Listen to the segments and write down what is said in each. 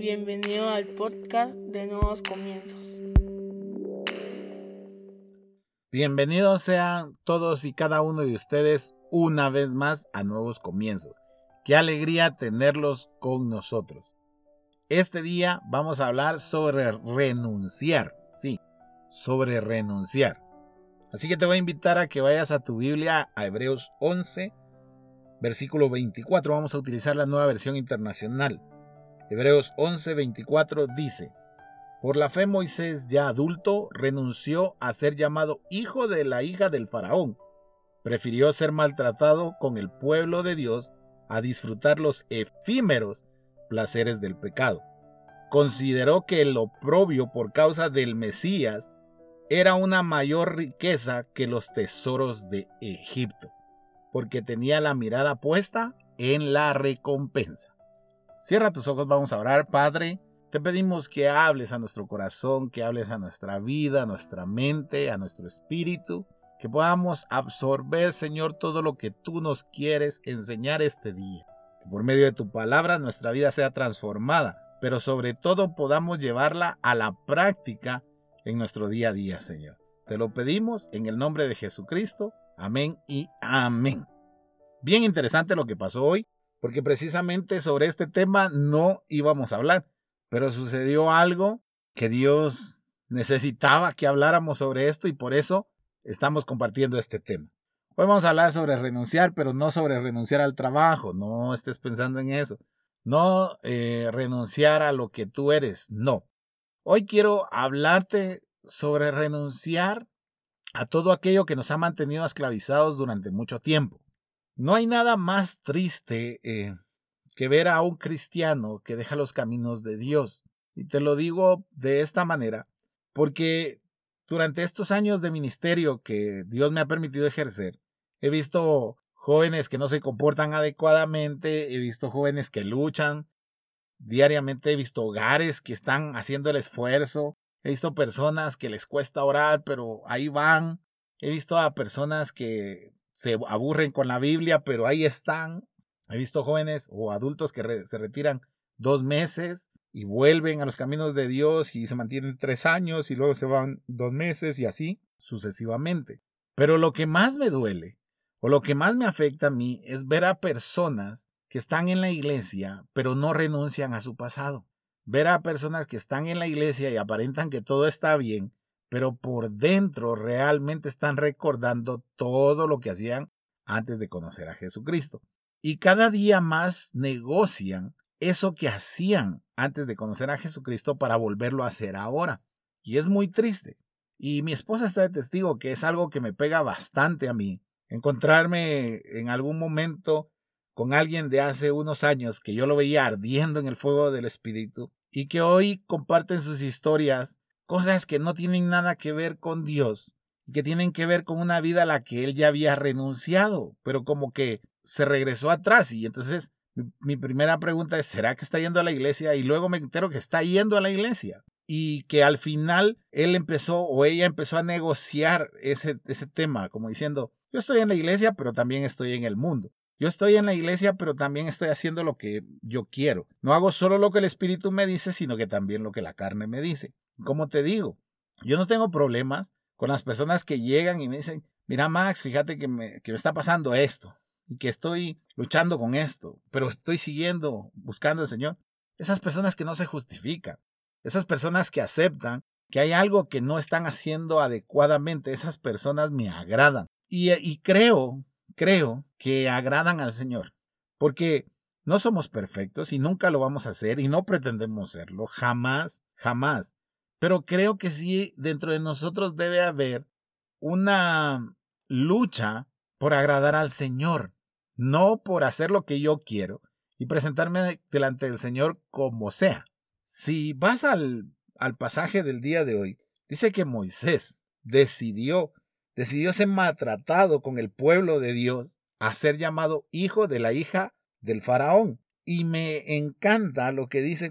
Bienvenido al podcast de Nuevos Comienzos. Bienvenidos sean todos y cada uno de ustedes una vez más a Nuevos Comienzos. Qué alegría tenerlos con nosotros. Este día vamos a hablar sobre renunciar. Sí, sobre renunciar. Así que te voy a invitar a que vayas a tu Biblia a Hebreos 11, versículo 24. Vamos a utilizar la nueva versión internacional. Hebreos 11, 24 dice, Por la fe Moisés, ya adulto, renunció a ser llamado hijo de la hija del faraón. Prefirió ser maltratado con el pueblo de Dios a disfrutar los efímeros placeres del pecado. Consideró que el oprobio por causa del Mesías era una mayor riqueza que los tesoros de Egipto, porque tenía la mirada puesta en la recompensa. Cierra tus ojos, vamos a orar, Padre. Te pedimos que hables a nuestro corazón, que hables a nuestra vida, a nuestra mente, a nuestro espíritu, que podamos absorber, Señor, todo lo que tú nos quieres enseñar este día. Que por medio de tu palabra nuestra vida sea transformada, pero sobre todo podamos llevarla a la práctica en nuestro día a día, Señor. Te lo pedimos en el nombre de Jesucristo. Amén y amén. Bien interesante lo que pasó hoy, porque precisamente sobre este tema no íbamos a hablar, pero sucedió algo que Dios necesitaba que habláramos sobre esto y por eso estamos compartiendo este tema. Hoy vamos a hablar sobre renunciar, pero no sobre renunciar al trabajo, no estés pensando en eso. No eh, renunciar a lo que tú eres, no. Hoy quiero hablarte sobre renunciar a todo aquello que nos ha mantenido esclavizados durante mucho tiempo. No hay nada más triste eh, que ver a un cristiano que deja los caminos de Dios. Y te lo digo de esta manera, porque durante estos años de ministerio que Dios me ha permitido ejercer, he visto jóvenes que no se comportan adecuadamente, he visto jóvenes que luchan, Diariamente he visto hogares que están haciendo el esfuerzo. He visto personas que les cuesta orar, pero ahí van. He visto a personas que se aburren con la Biblia, pero ahí están. He visto jóvenes o adultos que se retiran dos meses y vuelven a los caminos de Dios y se mantienen tres años y luego se van dos meses y así sucesivamente. Pero lo que más me duele o lo que más me afecta a mí es ver a personas que están en la iglesia, pero no renuncian a su pasado. Ver a personas que están en la iglesia y aparentan que todo está bien, pero por dentro realmente están recordando todo lo que hacían antes de conocer a Jesucristo. Y cada día más negocian eso que hacían antes de conocer a Jesucristo para volverlo a hacer ahora. Y es muy triste. Y mi esposa está de testigo que es algo que me pega bastante a mí. Encontrarme en algún momento con alguien de hace unos años que yo lo veía ardiendo en el fuego del Espíritu y que hoy comparten sus historias, cosas que no tienen nada que ver con Dios y que tienen que ver con una vida a la que él ya había renunciado, pero como que se regresó atrás y entonces mi, primera pregunta es, ¿será que está yendo a la iglesia? Y luego me entero que está yendo a la iglesia y que al final él empezó o ella empezó a negociar ese, ese tema, como diciendo, yo estoy en la iglesia, pero también estoy en el mundo. Yo estoy en la iglesia, pero también estoy haciendo lo que yo quiero. No hago solo lo que el Espíritu me dice, sino que también lo que la carne me dice. Como te digo, yo no tengo problemas con las personas que llegan y me dicen, mira Max, fíjate que me, que me está pasando esto y que estoy luchando con esto, pero estoy siguiendo, buscando al Señor. Esas personas que no se justifican, esas personas que aceptan que hay algo que no están haciendo adecuadamente, esas personas me agradan. Y, y creo creo que agradan al Señor, porque no somos perfectos y nunca lo vamos a hacer y no pretendemos serlo, jamás, jamás. Pero creo que sí, dentro de nosotros debe haber una lucha por agradar al Señor, no por hacer lo que yo quiero y presentarme delante del Señor como sea. Si vas al, al pasaje del día de hoy, dice que Moisés decidió decidió ser maltratado con el pueblo de Dios a ser llamado hijo de la hija del faraón. Y me encanta lo que dice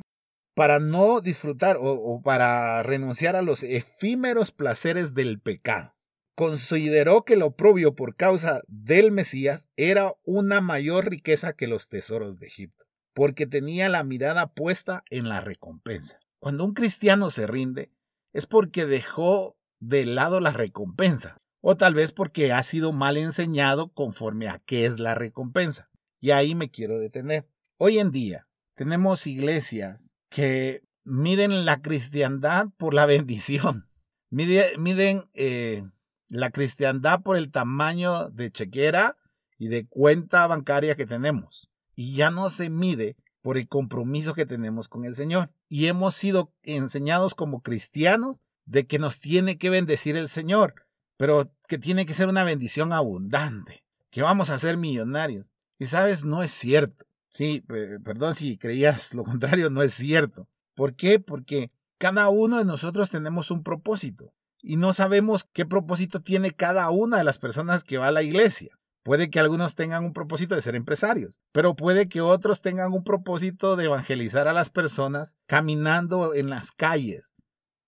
para no disfrutar o, para renunciar a los efímeros placeres del pecado. Consideró que lo oprobio por causa del Mesías era una mayor riqueza que los tesoros de Egipto. porque tenía la mirada puesta en la recompensa. Cuando un cristiano se rinde, es porque dejó de lado la recompensa, o tal vez porque ha sido mal enseñado conforme a qué es la recompensa. Y ahí me quiero detener. Hoy en día tenemos iglesias que miden la cristiandad por la bendición, miden, eh, la cristiandad por el tamaño de chequera y de cuenta bancaria que tenemos. Y ya no se mide por el compromiso que tenemos con el Señor. Y hemos sido enseñados como cristianos de que nos tiene que bendecir el Señor, pero que tiene que ser una bendición abundante, que vamos a ser millonarios. Y sabes, no es cierto. Sí, perdón si creías lo contrario, no es cierto. ¿Por qué? Porque cada uno de nosotros tenemos un propósito y no sabemos qué propósito tiene cada una de las personas que va a la iglesia. Puede que algunos tengan un propósito de ser empresarios, pero puede que otros tengan un propósito de evangelizar a las personas caminando en las calles.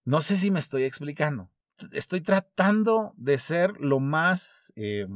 No sé si me estoy explicando. Estoy tratando de ser lo más eh,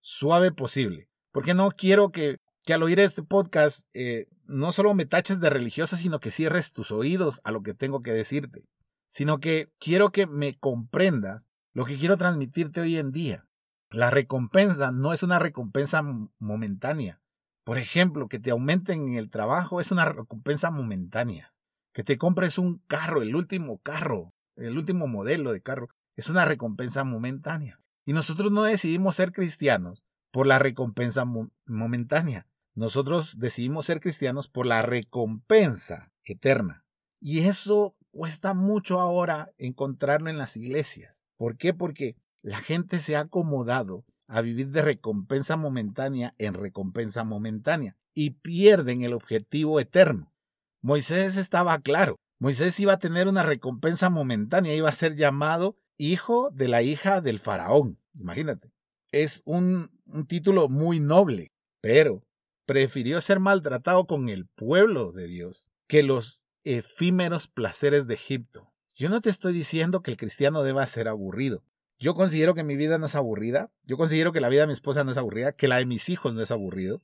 suave posible, porque no quiero que, que al oír este podcast eh, no solo me taches de religioso, sino que cierres tus oídos a lo que tengo que decirte, sino que quiero que me comprendas lo que quiero transmitirte hoy en día. La recompensa no es una recompensa momentánea. Por ejemplo, que te aumenten en el trabajo es una recompensa momentánea. Que te compres un carro, el último carro, el último modelo de carro, es una recompensa momentánea. Y nosotros no decidimos ser cristianos por la recompensa momentánea. Nosotros decidimos ser cristianos por la recompensa eterna. Y eso cuesta mucho ahora encontrarlo en las iglesias. ¿Por qué? Porque la gente se ha acomodado a vivir de recompensa momentánea en recompensa momentánea y pierden el objetivo eterno. Moisés estaba claro. Moisés iba a tener una recompensa momentánea, iba a ser llamado hijo de la hija del faraón. Imagínate. Es un, un título muy noble, pero prefirió ser maltratado con el pueblo de Dios que los efímeros placeres de Egipto. Yo no te estoy diciendo que el cristiano deba ser aburrido. Yo considero que mi vida no es aburrida. Yo considero que la vida de mi esposa no es aburrida, que la de mis hijos no es aburrido.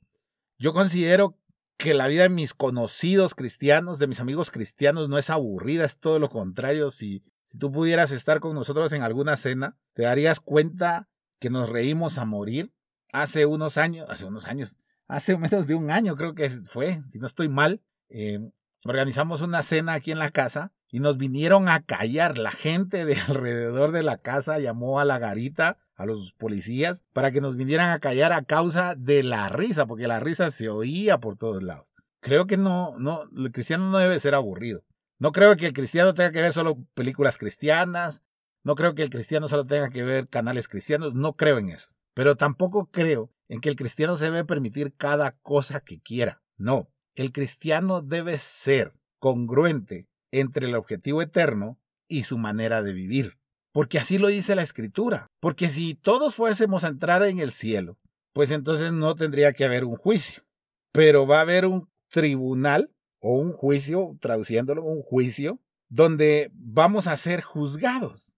Yo considero que la vida de mis conocidos cristianos, de mis amigos cristianos, no es aburrida, es todo lo contrario. Si, si tú pudieras estar con nosotros en alguna cena, te darías cuenta que nos reímos a morir. Hace unos años, hace unos años, hace menos de un año creo que fue, si no estoy mal, eh, organizamos una cena aquí en la casa y nos vinieron a callar. La gente de alrededor de la casa llamó a la garita, a los policías, para que nos vinieran a callar a causa de la risa, porque la risa se oía por todos lados. Creo que no, no, el cristiano no debe ser aburrido. No creo que el cristiano tenga que ver solo películas cristianas. No creo que el cristiano solo tenga que ver canales cristianos. No creo en eso. Pero tampoco creo en que el cristiano se debe permitir cada cosa que quiera. No, el cristiano debe ser congruente entre el objetivo eterno y su manera de vivir. Porque así lo dice la escritura. Porque si todos fuésemos a entrar en el cielo, pues entonces no tendría que haber un juicio. Pero va a haber un tribunal o un juicio, traduciéndolo, un juicio, donde vamos a ser juzgados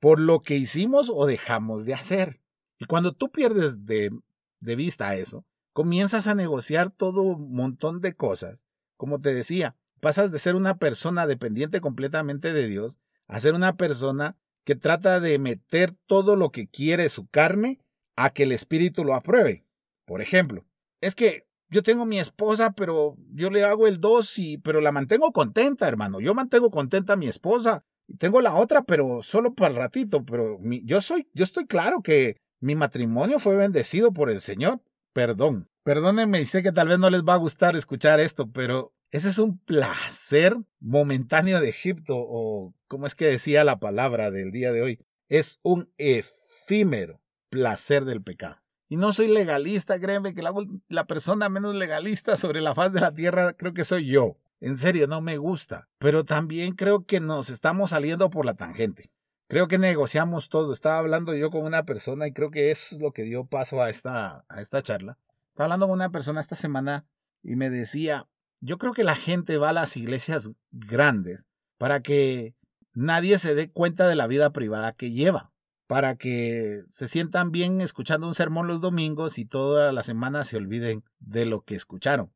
por lo que hicimos o dejamos de hacer. Y cuando tú pierdes de, de vista eso, comienzas a negociar todo un montón de cosas. Como te decía, pasas de ser una persona dependiente completamente de Dios a ser una persona que trata de meter todo lo que quiere su carne a que el espíritu lo apruebe. Por ejemplo, es que yo tengo mi esposa, pero yo le hago el dos y pero la mantengo contenta, hermano. Yo mantengo contenta a mi esposa tengo la otra, pero solo para el ratito, pero yo soy yo estoy claro que mi matrimonio fue bendecido por el Señor. Perdón. Perdónenme y sé que tal vez no les va a gustar escuchar esto, pero ese es un placer momentáneo de Egipto, o como es que decía la palabra del día de hoy, es un efímero placer del pecado. Y no soy legalista, créeme que la, la, persona menos legalista sobre la faz de la tierra creo que soy yo. En serio, no me gusta. Pero también creo que nos estamos saliendo por la tangente. Creo que negociamos todo. Estaba hablando yo con una persona y creo que eso es lo que dio paso a esta, a esta charla. Estaba hablando con una persona esta semana y me decía, yo creo que la gente va a las iglesias grandes para que nadie se dé cuenta de la vida privada que lleva, para que se sientan bien escuchando un sermón los domingos y toda la semana se olviden de lo que escucharon.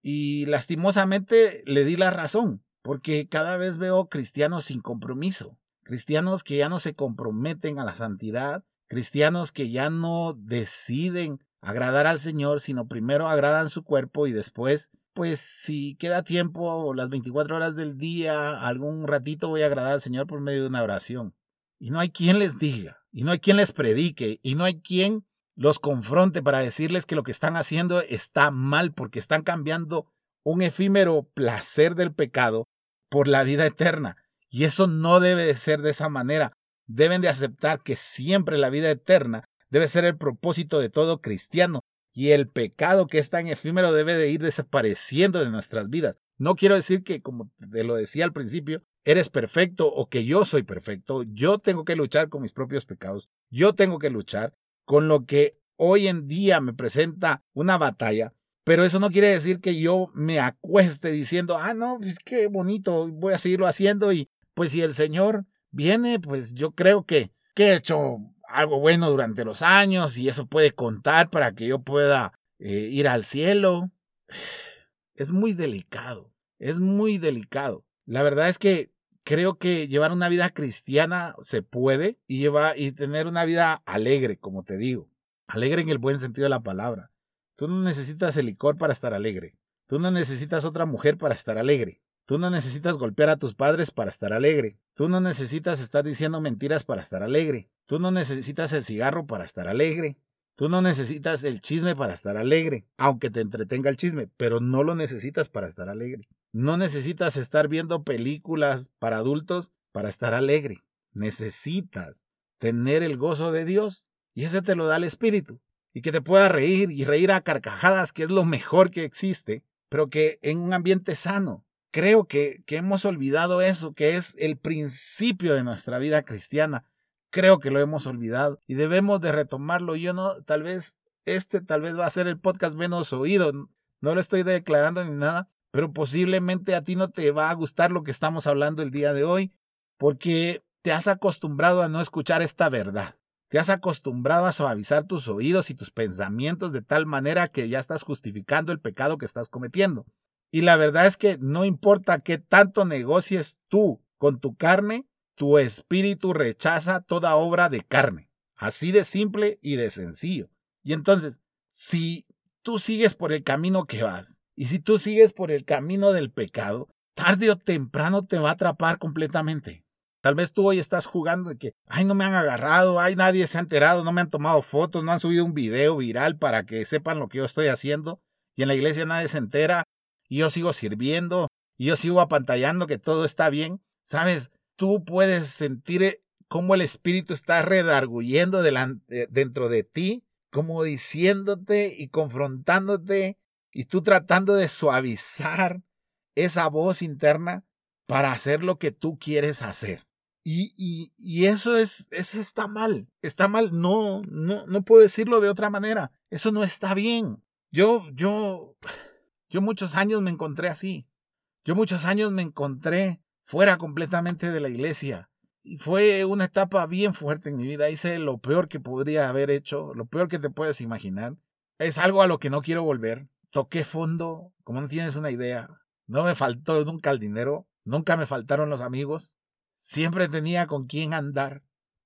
Y lastimosamente le di la razón, porque cada vez veo cristianos sin compromiso, cristianos que ya no se comprometen a la santidad, cristianos que ya no deciden agradar al Señor, sino primero agradan su cuerpo y después, pues si queda tiempo, las 24 horas del día, algún ratito voy a agradar al Señor por medio de una oración. Y no hay quien les diga, y no hay quien les predique, y no hay quien los confronte para decirles que lo que están haciendo está mal porque están cambiando un efímero placer del pecado por la vida eterna. Y eso no debe de ser de esa manera. Deben de aceptar que siempre la vida eterna debe ser el propósito de todo cristiano y el pecado que es tan efímero debe de ir desapareciendo de nuestras vidas. No quiero decir que, como te lo decía al principio, eres perfecto o que yo soy perfecto. Yo tengo que luchar con mis propios pecados. Yo tengo que luchar con lo que hoy en día me presenta una batalla. Pero eso no quiere decir que yo me acueste diciendo, ah, no, qué bonito, voy a seguirlo haciendo y pues si el Señor viene, pues yo creo que, que he hecho algo bueno durante los años y eso puede contar para que yo pueda eh, ir al cielo. Es muy delicado, es muy delicado. La verdad es que creo que llevar una vida cristiana se puede y, llevar, y tener una vida alegre, como te digo. Alegre en el buen sentido de la palabra. Tú no necesitas el licor para estar alegre. Tú no necesitas otra mujer para estar alegre. Tú no necesitas golpear a tus padres para estar alegre. Tú no necesitas estar diciendo mentiras para estar alegre. Tú no necesitas el cigarro para estar alegre. Tú no necesitas el chisme para estar alegre, aunque te entretenga el chisme, pero no lo necesitas para estar alegre. No necesitas estar viendo películas para adultos para estar alegre. Necesitas tener el gozo de Dios y ese te lo da el Espíritu. Y que te pueda reír y reír a carcajadas, que es lo mejor que existe, pero que en un ambiente sano, creo que, que hemos olvidado eso, que es el principio de nuestra vida cristiana. Creo que lo hemos olvidado y debemos de retomarlo. Yo no, tal vez, este tal vez va a ser el podcast menos oído. No lo estoy declarando ni nada, pero posiblemente a ti no te va a gustar lo que estamos hablando el día de hoy, porque te has acostumbrado a no escuchar esta verdad. Te has acostumbrado a suavizar tus oídos y tus pensamientos de tal manera que ya estás justificando el pecado que estás cometiendo. Y la verdad es que no importa qué tanto negocies tú con tu carne, tu espíritu rechaza toda obra de carne. Así de simple y de sencillo. Y entonces, si tú sigues por el camino que vas, y si tú sigues por el camino del pecado, tarde o temprano te va a atrapar completamente. Tal vez tú hoy estás jugando de que, ay, no me han agarrado, ay, nadie se ha enterado, no me han tomado fotos, no han subido un video viral para que sepan lo que yo estoy haciendo, y en la iglesia nadie se entera, y yo sigo sirviendo y yo sigo apantallando que todo está bien, ¿sabes? Tú puedes sentir eh, cómo el Espíritu está redarguyendo delante, dentro de ti, como diciéndote y confrontándote y tú tratando de suavizar esa voz interna para hacer lo que tú quieres hacer. Y, y, y, eso es, eso está mal, está mal, no, no, no puedo decirlo de otra manera, eso no está bien. Yo, yo, yo muchos años me encontré así. Yo muchos años me encontré fuera completamente de la iglesia. Y fue una etapa bien fuerte en mi vida. Hice lo peor que podría haber hecho, lo peor que te puedes imaginar. Es algo a lo que no quiero volver. Toqué fondo, como no tienes una idea. No me faltó nunca el dinero, nunca me faltaron los amigos. Siempre tenía con quién andar.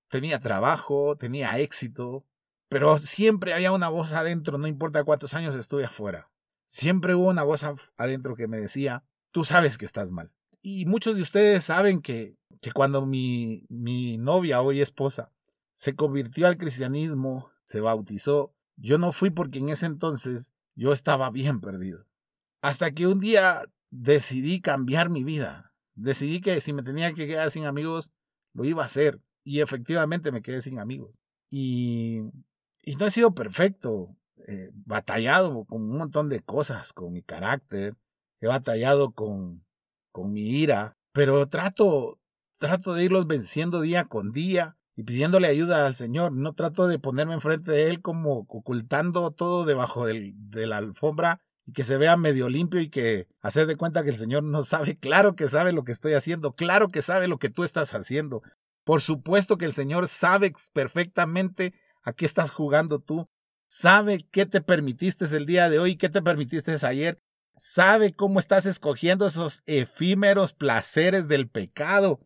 Tenía trabajo, tenía éxito, pero siempre había una voz adentro, no importa cuántos años estuve afuera siempre hubo una voz adentro que me decía, tú sabes que estás mal. Y muchos de ustedes saben que, que cuando mi, mi novia, hoy esposa, se convirtió al cristianismo, se bautizó, yo no fui porque en ese entonces yo estaba bien perdido. Hasta que un día decidí cambiar mi vida. Decidí que si me tenía que quedar sin amigos, lo iba a hacer. Y efectivamente me quedé sin amigos. Y, y no he sido perfecto. Eh, batallado con un montón de cosas, con mi carácter, he batallado con, con mi ira, pero trato, trato de irlos venciendo día con día y pidiéndole ayuda al Señor. No trato de ponerme enfrente de Él como ocultando todo debajo del, de la alfombra y que se vea medio limpio y que hacer de cuenta que el Señor no sabe. Claro que sabe lo que estoy haciendo, claro que sabe lo que tú estás haciendo. Por supuesto que el Señor sabe perfectamente a qué estás jugando tú sabe qué te permitiste el día de hoy, qué te permitiste ayer. sabe cómo estás escogiendo esos efímeros placeres del pecado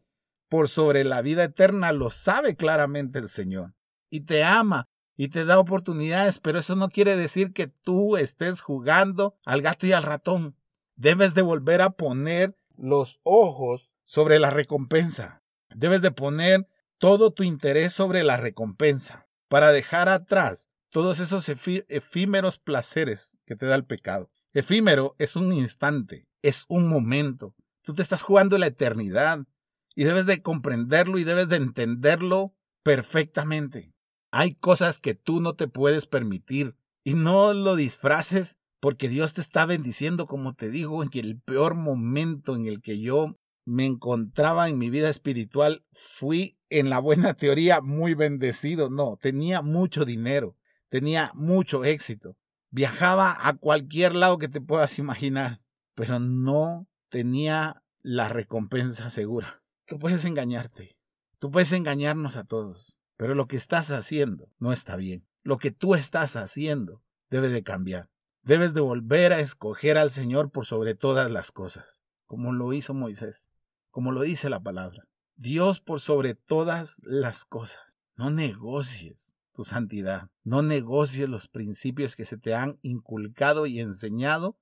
por sobre la vida eterna, lo sabe claramente el Señor. Y te ama y te da oportunidades, pero eso no quiere decir que tú estés jugando al gato y al ratón. Debes de volver a poner los ojos sobre la recompensa. Debes de poner todo tu interés sobre la recompensa para dejar atrás todos esos efímeros placeres que te da el pecado. Efímero es un instante, es un momento. Tú te estás jugando la eternidad y debes de comprenderlo y debes de entenderlo perfectamente. Hay cosas que tú no te puedes permitir y no lo disfraces porque Dios te está bendiciendo, como te digo, en el peor momento en el que yo me encontraba en mi vida espiritual, fui en la buena teoría muy bendecido. No, tenía mucho dinero, tenía mucho éxito, viajaba a cualquier lado que te puedas imaginar, pero no tenía la recompensa segura. Tú puedes engañarte, tú puedes engañarnos a todos, pero lo que estás haciendo no está bien. Lo que tú estás haciendo debe de cambiar. Debes de volver a escoger al Señor por sobre todas las cosas, como lo hizo Moisés, como lo dice la palabra. Dios por sobre todas las cosas. No negocies tu santidad, no negocies los principios que se te han inculcado y enseñado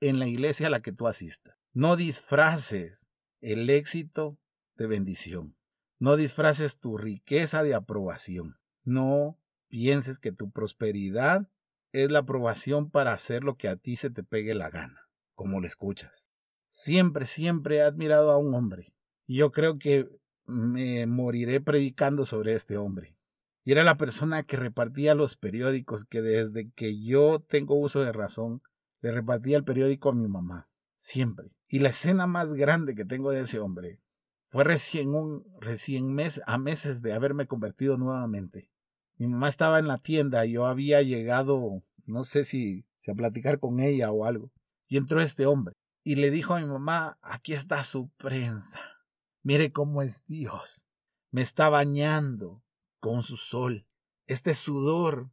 en la iglesia a la que tú asistas. No disfraces el éxito de bendición. No disfraces tu riqueza de aprobación. No pienses que tu prosperidad es la aprobación para hacer lo que a ti se te pegue la gana, como lo escuchas. Siempre, siempre he admirado a un hombre, y yo creo que me moriré predicando sobre este hombre. Y era la persona que repartía los periódicos, que desde que yo tengo uso de razón, le repartía el periódico a mi mamá, siempre. Y la escena más grande que tengo de ese hombre fue recién un recién mes a meses de haberme convertido nuevamente. Mi mamá estaba en la tienda, yo había llegado, no sé si, si a platicar con ella o algo, y entró este hombre y le dijo a mi mamá, aquí está su prensa, mire cómo es Dios, me está bañando con su sol, este sudor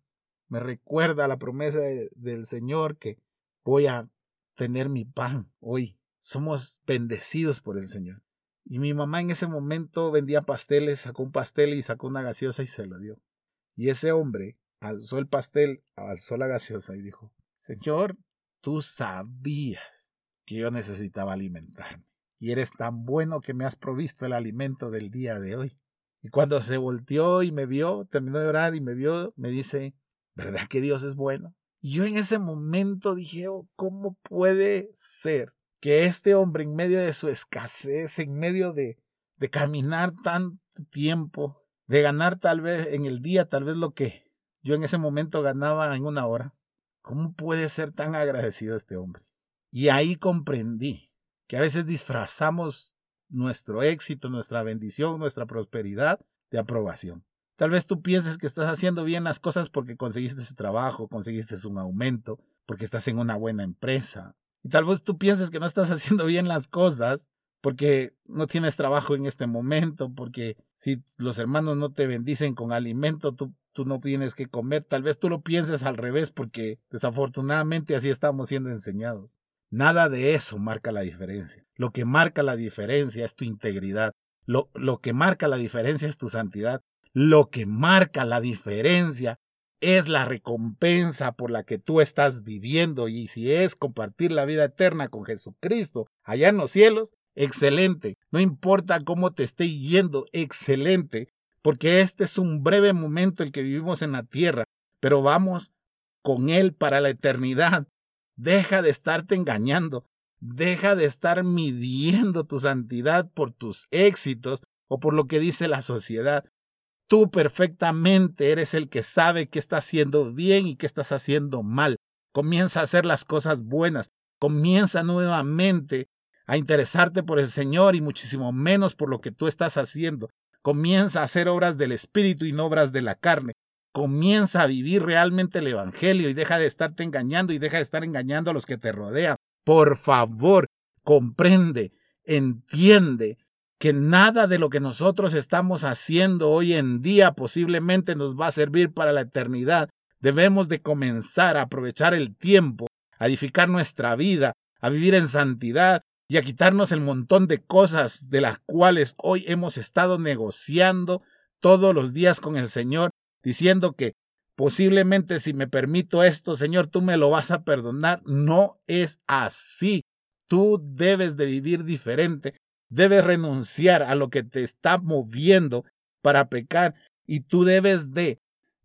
me recuerda la promesa del Señor que voy a tener mi pan hoy. Somos bendecidos por el Señor. Y mi mamá en ese momento vendía pasteles, sacó un pastel y sacó una gaseosa y se lo dio. Y ese hombre alzó el pastel, alzó la gaseosa y dijo, Señor, tú sabías que yo necesitaba alimentarme. Y eres tan bueno que me has provisto el alimento del día de hoy. Y cuando se volteó y me vio, terminó de orar y me vio, me dice, ¿verdad que Dios es bueno? Y yo en ese momento dije, oh, ¿cómo puede ser que este hombre en medio de su escasez, en medio de, de caminar tanto tiempo, de ganar tal vez en el día, tal vez lo que yo en ese momento ganaba en una hora. ¿Cómo puede ser tan agradecido este hombre? Y ahí comprendí que a veces disfrazamos nuestro éxito, nuestra bendición, nuestra prosperidad de aprobación. Tal vez tú pienses que estás haciendo bien las cosas porque conseguiste ese trabajo, conseguiste un aumento, porque estás en una buena empresa. Y tal vez tú pienses que no estás haciendo bien las cosas porque no tienes trabajo en este momento, porque si los hermanos no te bendicen con alimento, tú, tú no tienes que comer. Tal vez tú lo pienses al revés, porque desafortunadamente así estamos siendo enseñados. Nada de eso marca la diferencia. Lo que marca la diferencia es tu integridad. Lo, lo que marca la diferencia es tu santidad. Lo que marca la diferencia es la recompensa por la que tú estás viviendo y si es compartir la vida eterna con Jesucristo allá en los cielos, excelente. No importa cómo te esté yendo, excelente, porque este es un breve momento el que vivimos en la tierra, pero vamos con Él para la eternidad. Deja de estarte engañando, deja de estar midiendo tu santidad por tus éxitos o por lo que dice la sociedad. Tú perfectamente eres el que sabe qué está haciendo bien y qué estás haciendo mal. Comienza a hacer las cosas buenas. Comienza nuevamente a interesarte por el Señor y muchísimo menos por lo que tú estás haciendo. Comienza a hacer obras del Espíritu y no obras de la carne. Comienza a vivir realmente el Evangelio y deja de estarte engañando y deja de estar engañando a los que te rodean. Por favor, comprende, entiende que nada de lo que nosotros estamos haciendo hoy en día posiblemente nos va a servir para la eternidad. Debemos de comenzar a aprovechar el tiempo, a edificar nuestra vida, a vivir en santidad y a quitarnos el montón de cosas de las cuales hoy hemos estado negociando todos los días con el Señor, diciendo que posiblemente si me permito esto, Señor, tú me lo vas a perdonar. No es así. Tú debes de vivir diferente, debes renunciar a lo que te está moviendo para pecar y tú debes de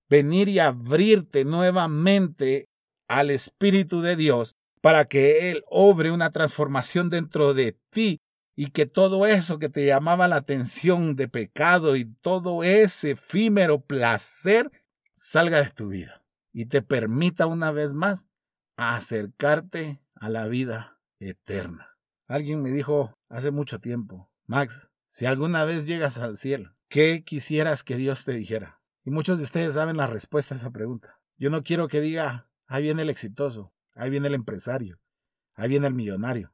venir y abrirte nuevamente al Espíritu de Dios para que Él obre una transformación dentro de ti y que todo eso que te llamaba la atención de pecado y todo ese efímero placer salga de tu vida y te permita una vez más acercarte a la vida eterna. Alguien me dijo hace mucho tiempo, Max, si alguna vez llegas al cielo, ¿qué quisieras que Dios te dijera? Y muchos de ustedes saben la respuesta a esa pregunta. Yo no quiero que diga, ahí viene el exitoso, ahí viene el empresario, ahí viene el millonario.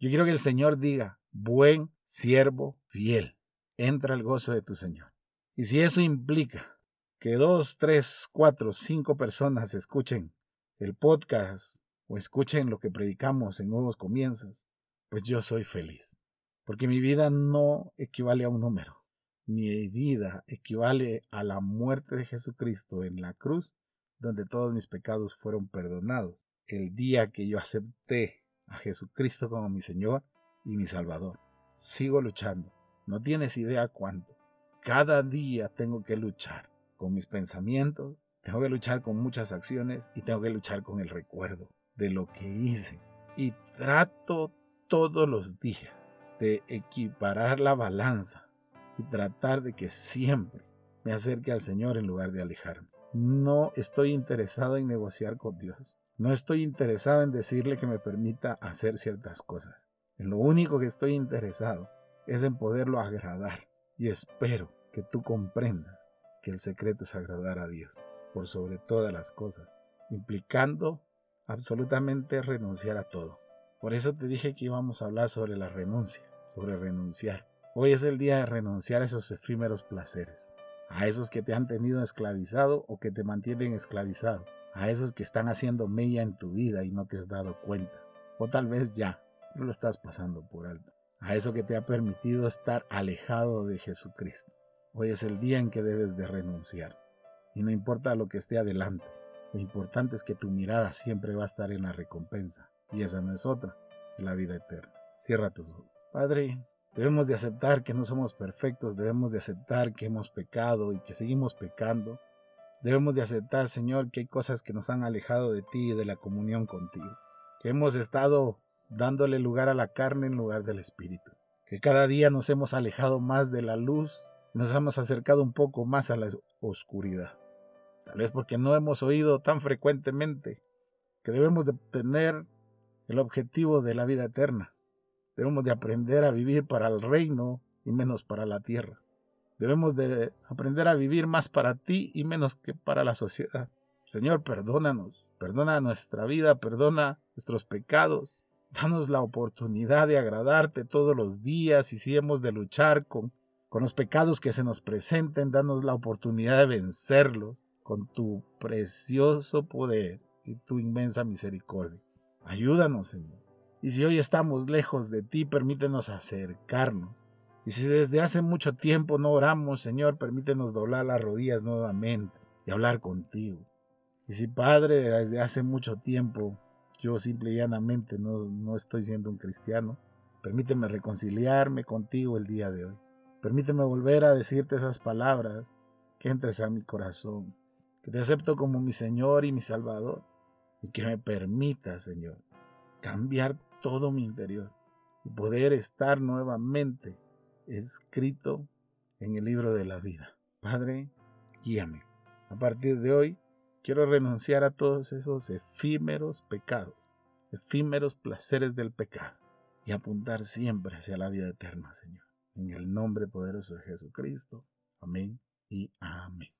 Yo quiero que el Señor diga, buen siervo fiel, entra al gozo de tu Señor. Y si eso implica que dos, tres, cuatro, cinco personas escuchen el podcast o escuchen lo que predicamos en nuevos comienzos, pues yo soy feliz. Porque mi vida no equivale a un número. Mi vida equivale a la muerte de Jesucristo en la cruz, donde todos mis pecados fueron perdonados. El día que yo acepté a Jesucristo como mi Señor y mi Salvador. Sigo luchando. No tienes idea cuánto. Cada día tengo que luchar con mis pensamientos, tengo que luchar con muchas acciones y tengo que luchar con el recuerdo de lo que hice. Y trato todos los días de equiparar la balanza y tratar de que siempre me acerque al Señor en lugar de alejarme. No estoy interesado en negociar con Dios. No estoy interesado en decirle que me permita hacer ciertas cosas. En lo único que estoy interesado es en poderlo agradar. Y espero que tú comprendas que el secreto es agradar a Dios por sobre todas las cosas, implicando absolutamente renunciar a todo. Por eso te dije que íbamos a hablar sobre la renuncia, sobre renunciar. Hoy es el día de renunciar a esos efímeros placeres, a esos que te han tenido esclavizado o que te mantienen esclavizado, a esos que están haciendo mella en tu vida y no te has dado cuenta, o tal vez ya, no lo estás pasando por alto, a eso que te ha permitido estar alejado de Jesucristo. Hoy es el día en que debes de renunciar, y no importa lo que esté adelante, lo importante es que tu mirada siempre va a estar en la recompensa, y esa no es otra, la vida eterna. Cierra tus ojos. Padre, debemos de aceptar que no somos perfectos, debemos de aceptar que hemos pecado y que seguimos pecando. Debemos de aceptar, Señor, que hay cosas que nos han alejado de ti y de la comunión contigo, que hemos estado dándole lugar a la carne en lugar del Espíritu, que cada día nos hemos alejado más de la luz, nos hemos acercado un poco más a la oscuridad. Tal vez porque no hemos oído tan frecuentemente que debemos de tener el objetivo de la vida eterna. Debemos de aprender a vivir para el reino y menos para la tierra. Debemos de aprender a vivir más para ti y menos que para la sociedad. Señor, perdónanos, perdona nuestra vida, perdona nuestros pecados. Danos la oportunidad de agradarte todos los días y si hemos de luchar con, con los pecados que se nos presenten, danos la oportunidad de vencerlos con tu precioso poder y tu inmensa misericordia. Ayúdanos, Señor. Y si hoy estamos lejos de ti, permítenos acercarnos. Y si desde hace mucho tiempo no oramos, Señor, permítenos doblar las rodillas nuevamente y hablar contigo. Y si, Padre, desde hace mucho tiempo yo simple y llanamente no, no estoy siendo un cristiano, permíteme reconciliarme contigo el día de hoy. Permíteme volver a decirte esas palabras que entres a mi corazón que te acepto como mi Señor y mi Salvador, y que me permita, Señor, cambiar todo mi interior y poder estar nuevamente escrito en el libro de la vida. Padre, guíame. A partir de hoy, quiero renunciar a todos esos efímeros pecados, efímeros placeres del pecado, y apuntar siempre hacia la vida eterna, Señor. En el nombre poderoso de Jesucristo. Amén y amén.